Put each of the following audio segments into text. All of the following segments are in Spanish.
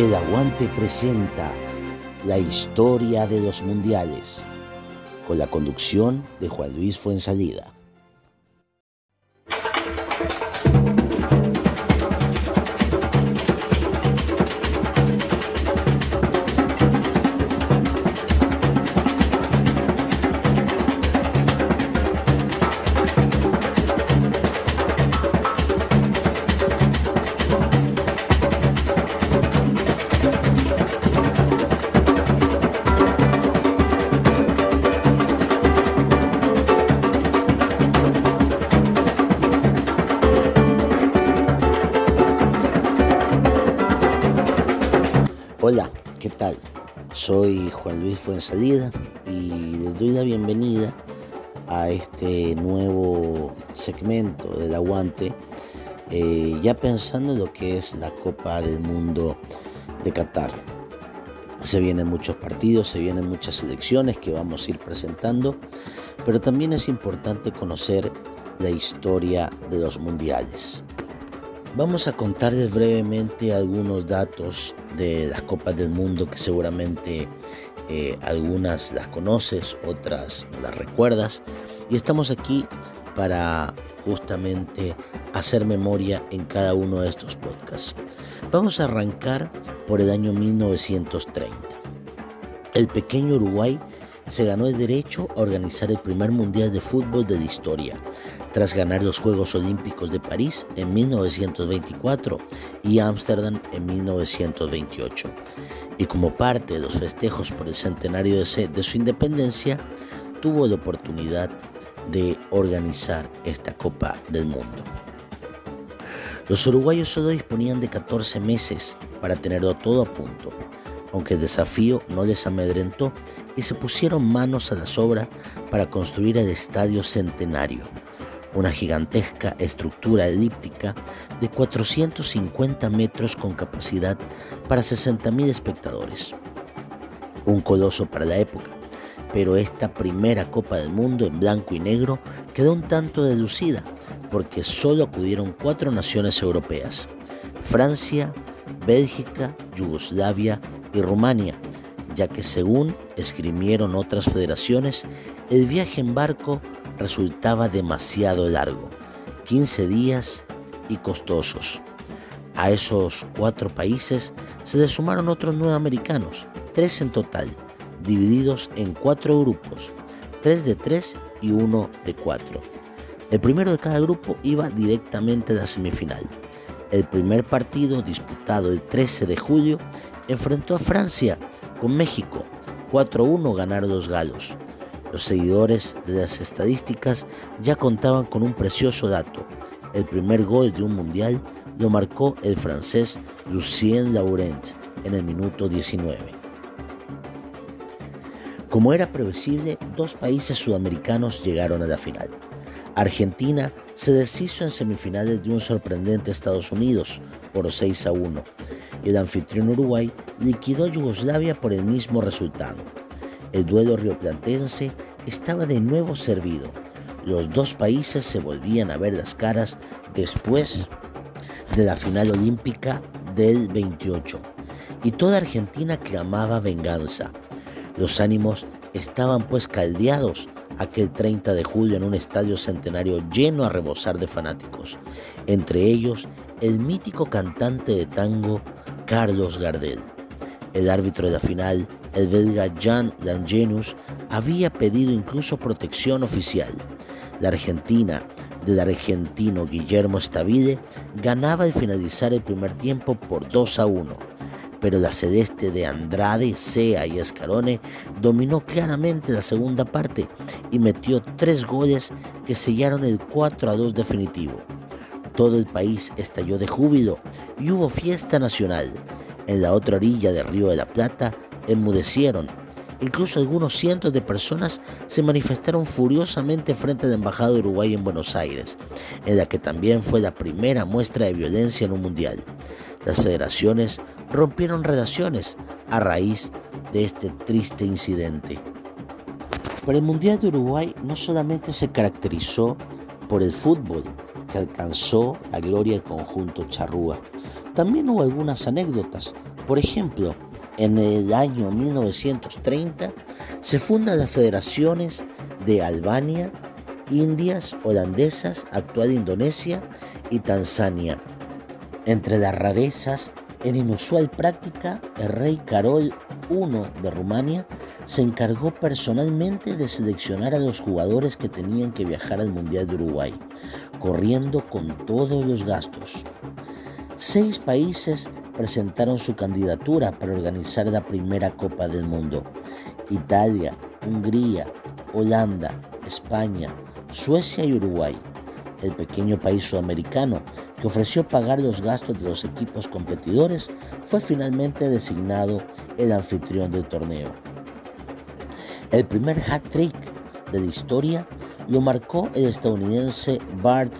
El Aguante presenta la historia de los mundiales con la conducción de Juan Luis Fuensalida. Hola, ¿qué tal? Soy Juan Luis Fuensalida y les doy la bienvenida a este nuevo segmento del Aguante, eh, ya pensando en lo que es la Copa del Mundo de Qatar. Se vienen muchos partidos, se vienen muchas selecciones que vamos a ir presentando, pero también es importante conocer la historia de los mundiales. Vamos a contarles brevemente algunos datos de las Copas del Mundo que seguramente eh, algunas las conoces, otras las recuerdas. Y estamos aquí para justamente hacer memoria en cada uno de estos podcasts. Vamos a arrancar por el año 1930. El pequeño Uruguay se ganó el derecho a organizar el primer Mundial de Fútbol de la historia, tras ganar los Juegos Olímpicos de París en 1924 y Ámsterdam en 1928. Y como parte de los festejos por el centenario de, su independencia, tuvo la oportunidad de organizar esta Copa del Mundo. Los uruguayos solo disponían de 14 meses para tenerlo todo a punto, aunque el desafío no les amedrentó y se pusieron manos a la obra para construir el Estadio Centenario, una gigantesca estructura elíptica de 450 metros con capacidad para 60.000 espectadores. Un coloso para la época, pero esta primera Copa del Mundo en blanco y negro quedó un tanto deducida porque solo acudieron cuatro naciones europeas, Francia, Bélgica, Yugoslavia y Rumania, ya que según esgrimieron otras federaciones, el viaje en barco resultaba demasiado largo, 15 días y costosos. A esos cuatro países se le sumaron otros nueve americanos, tres en total, divididos en cuatro grupos, tres de tres y uno de cuatro. El primero de cada grupo iba directamente a la semifinal. El primer partido, disputado el 13 de julio, enfrentó a Francia con México. 4-1 ganaron los galos. Los seguidores de las estadísticas ya contaban con un precioso dato. El primer gol de un mundial lo marcó el francés Lucien Laurent en el minuto 19. Como era previsible, dos países sudamericanos llegaron a la final. Argentina se deshizo en semifinales de un sorprendente Estados Unidos por 6 a 1 el anfitrión Uruguay liquidó a Yugoslavia por el mismo resultado. El duelo rioplatense estaba de nuevo servido. Los dos países se volvían a ver las caras después de la final olímpica del 28 y toda Argentina clamaba venganza. Los ánimos estaban pues caldeados aquel 30 de julio en un estadio centenario lleno a rebosar de fanáticos, entre ellos el mítico cantante de tango Carlos Gardel. El árbitro de la final, el belga Jan Langenius, había pedido incluso protección oficial. La Argentina, del argentino Guillermo Stavide, ganaba al finalizar el primer tiempo por 2 a 1, pero la celeste de Andrade, Sea y Escarone dominó claramente la segunda parte y metió tres goles que sellaron el 4 a 2 definitivo. Todo el país estalló de júbilo y hubo fiesta nacional. En la otra orilla del Río de la Plata enmudecieron. Incluso algunos cientos de personas se manifestaron furiosamente frente a la Embajada de Uruguay en Buenos Aires, en la que también fue la primera muestra de violencia en un mundial. Las federaciones rompieron relaciones a raíz de este triste incidente. Pero el Mundial de Uruguay no solamente se caracterizó por el fútbol, que alcanzó la gloria del conjunto charrúa. También hubo algunas anécdotas, Por ejemplo, en el año 1930 se fundan las federaciones de Albania, Indias holandesas, actual Indonesia y Tanzania. Entre las rarezas, en inusual práctica, el rey Carol I de Rumania se encargó personalmente de seleccionar a los jugadores que tenían que viajar al Mundial de Uruguay, corriendo con todos los gastos. Seis países presentaron su candidatura para organizar la primera Copa del Mundo. Italia, Hungría, Holanda, España, Suecia y Uruguay. El pequeño país sudamericano que ofreció pagar los gastos de los equipos competidores fue finalmente designado el anfitrión del torneo. El primer hat-trick de la historia lo marcó el estadounidense Bart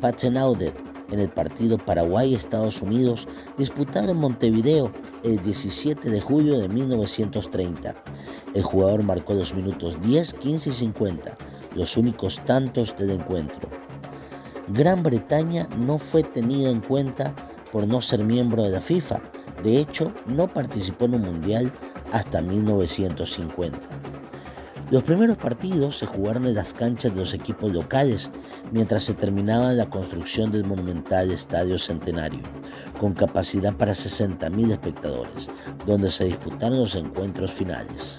Patenaudet en el partido Paraguay-Estados Unidos disputado en Montevideo el 17 de julio de 1930. El jugador marcó los minutos 10, 15 y 50, los únicos tantos del encuentro. Gran Bretaña no fue tenida en cuenta por no ser miembro de la FIFA. De hecho, no participó en un mundial hasta 1950. Los primeros partidos se jugaron en las canchas de los equipos locales mientras se terminaba la construcción del monumental Estadio Centenario, con capacidad para 60.000 espectadores, donde se disputaron los encuentros finales.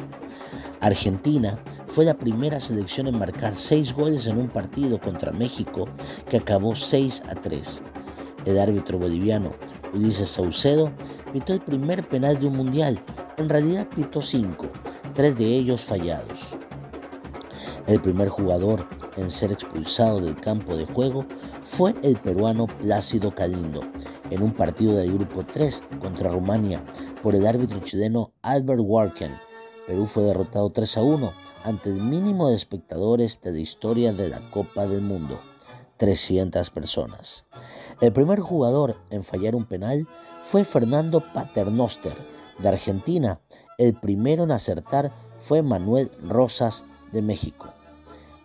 Argentina fue la primera selección en marcar seis goles en un partido contra México que acabó 6 a 3. El árbitro boliviano Ulises Saucedo pitó el primer penal de un mundial, en realidad pitó cinco, tres de ellos fallados. El primer jugador en ser expulsado del campo de juego fue el peruano Plácido Calindo, en un partido del grupo 3 contra Rumania por el árbitro chileno Albert Warken. Perú fue derrotado 3 a 1 ante el mínimo de espectadores de la historia de la Copa del Mundo, 300 personas. El primer jugador en fallar un penal fue Fernando Paternoster, de Argentina. El primero en acertar fue Manuel Rosas, de México.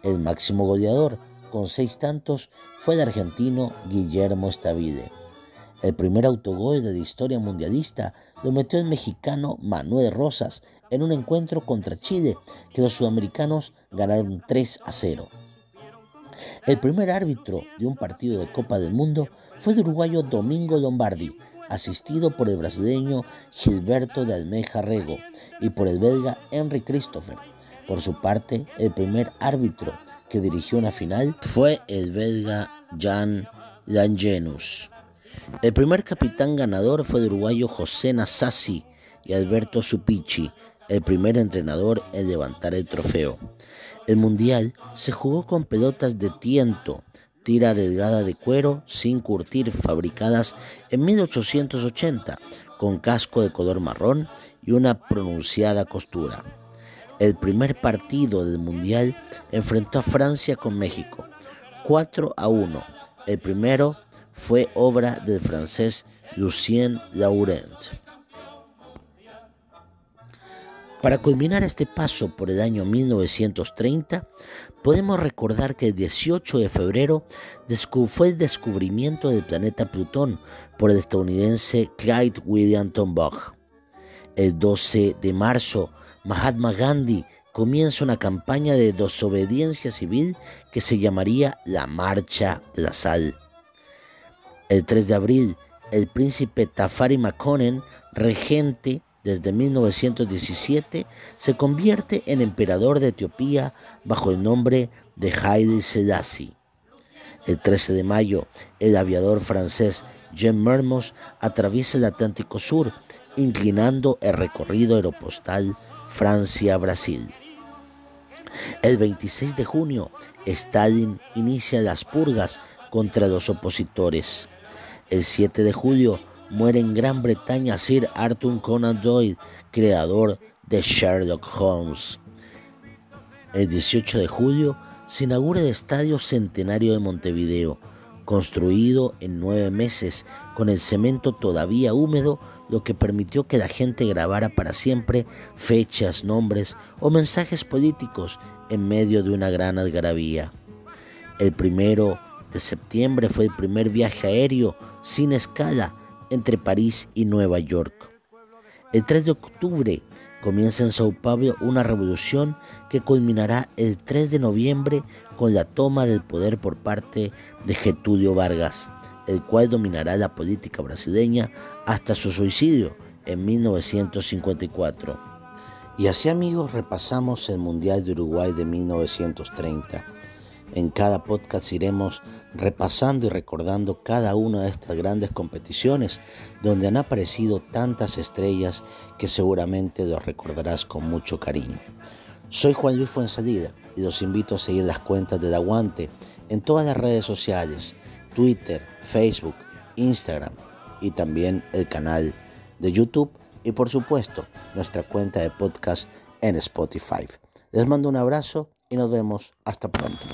El máximo goleador, con seis tantos, fue el argentino Guillermo Estavide. El primer autogol de la historia mundialista lo metió el mexicano Manuel Rosas en un encuentro contra Chile que los sudamericanos ganaron 3 a 0. El primer árbitro de un partido de Copa del Mundo fue el uruguayo Domingo Lombardi, asistido por el brasileño Gilberto de Almeja Rego y por el belga Henry Christopher. Por su parte, el primer árbitro que dirigió una final fue el belga Jan Langenus. El primer capitán ganador fue el uruguayo José Nasasi y Alberto Supici, el primer entrenador en levantar el trofeo. El mundial se jugó con pelotas de tiento, tira delgada de cuero sin curtir, fabricadas en 1880, con casco de color marrón y una pronunciada costura. El primer partido del Mundial enfrentó a Francia con México, 4 a 1. El primero fue obra del francés Lucien Laurent. Para culminar este paso por el año 1930, podemos recordar que el 18 de febrero fue el descubrimiento del planeta Plutón por el estadounidense Clyde William Tombaugh. El 12 de marzo Mahatma Gandhi comienza una campaña de desobediencia civil que se llamaría la Marcha de la Sal. El 3 de abril, el príncipe Tafari Makonnen, regente desde 1917, se convierte en emperador de Etiopía bajo el nombre de Haile Selassie. El 13 de mayo, el aviador francés Jean Mermoz atraviesa el Atlántico Sur, inclinando el recorrido aeropostal Francia-Brasil. El 26 de junio, Stalin inicia las purgas contra los opositores. El 7 de julio muere en Gran Bretaña Sir Arthur Conan Doyle, creador de Sherlock Holmes. El 18 de julio se inaugura el Estadio Centenario de Montevideo, construido en nueve meses con el cemento todavía húmedo lo que permitió que la gente grabara para siempre fechas, nombres o mensajes políticos en medio de una gran algarabía. El primero de septiembre fue el primer viaje aéreo sin escala entre París y Nueva York. El 3 de octubre comienza en Sao Paulo una revolución que culminará el 3 de noviembre con la toma del poder por parte de Getúlio Vargas, el cual dominará la política brasileña hasta su suicidio en 1954. Y así amigos repasamos el Mundial de Uruguay de 1930. En cada podcast iremos repasando y recordando cada una de estas grandes competiciones donde han aparecido tantas estrellas que seguramente los recordarás con mucho cariño. Soy Juan Luis Fuensalida y los invito a seguir las cuentas del Aguante en todas las redes sociales, Twitter, Facebook, Instagram y también el canal de YouTube y por supuesto nuestra cuenta de podcast en Spotify. Les mando un abrazo y nos vemos hasta pronto.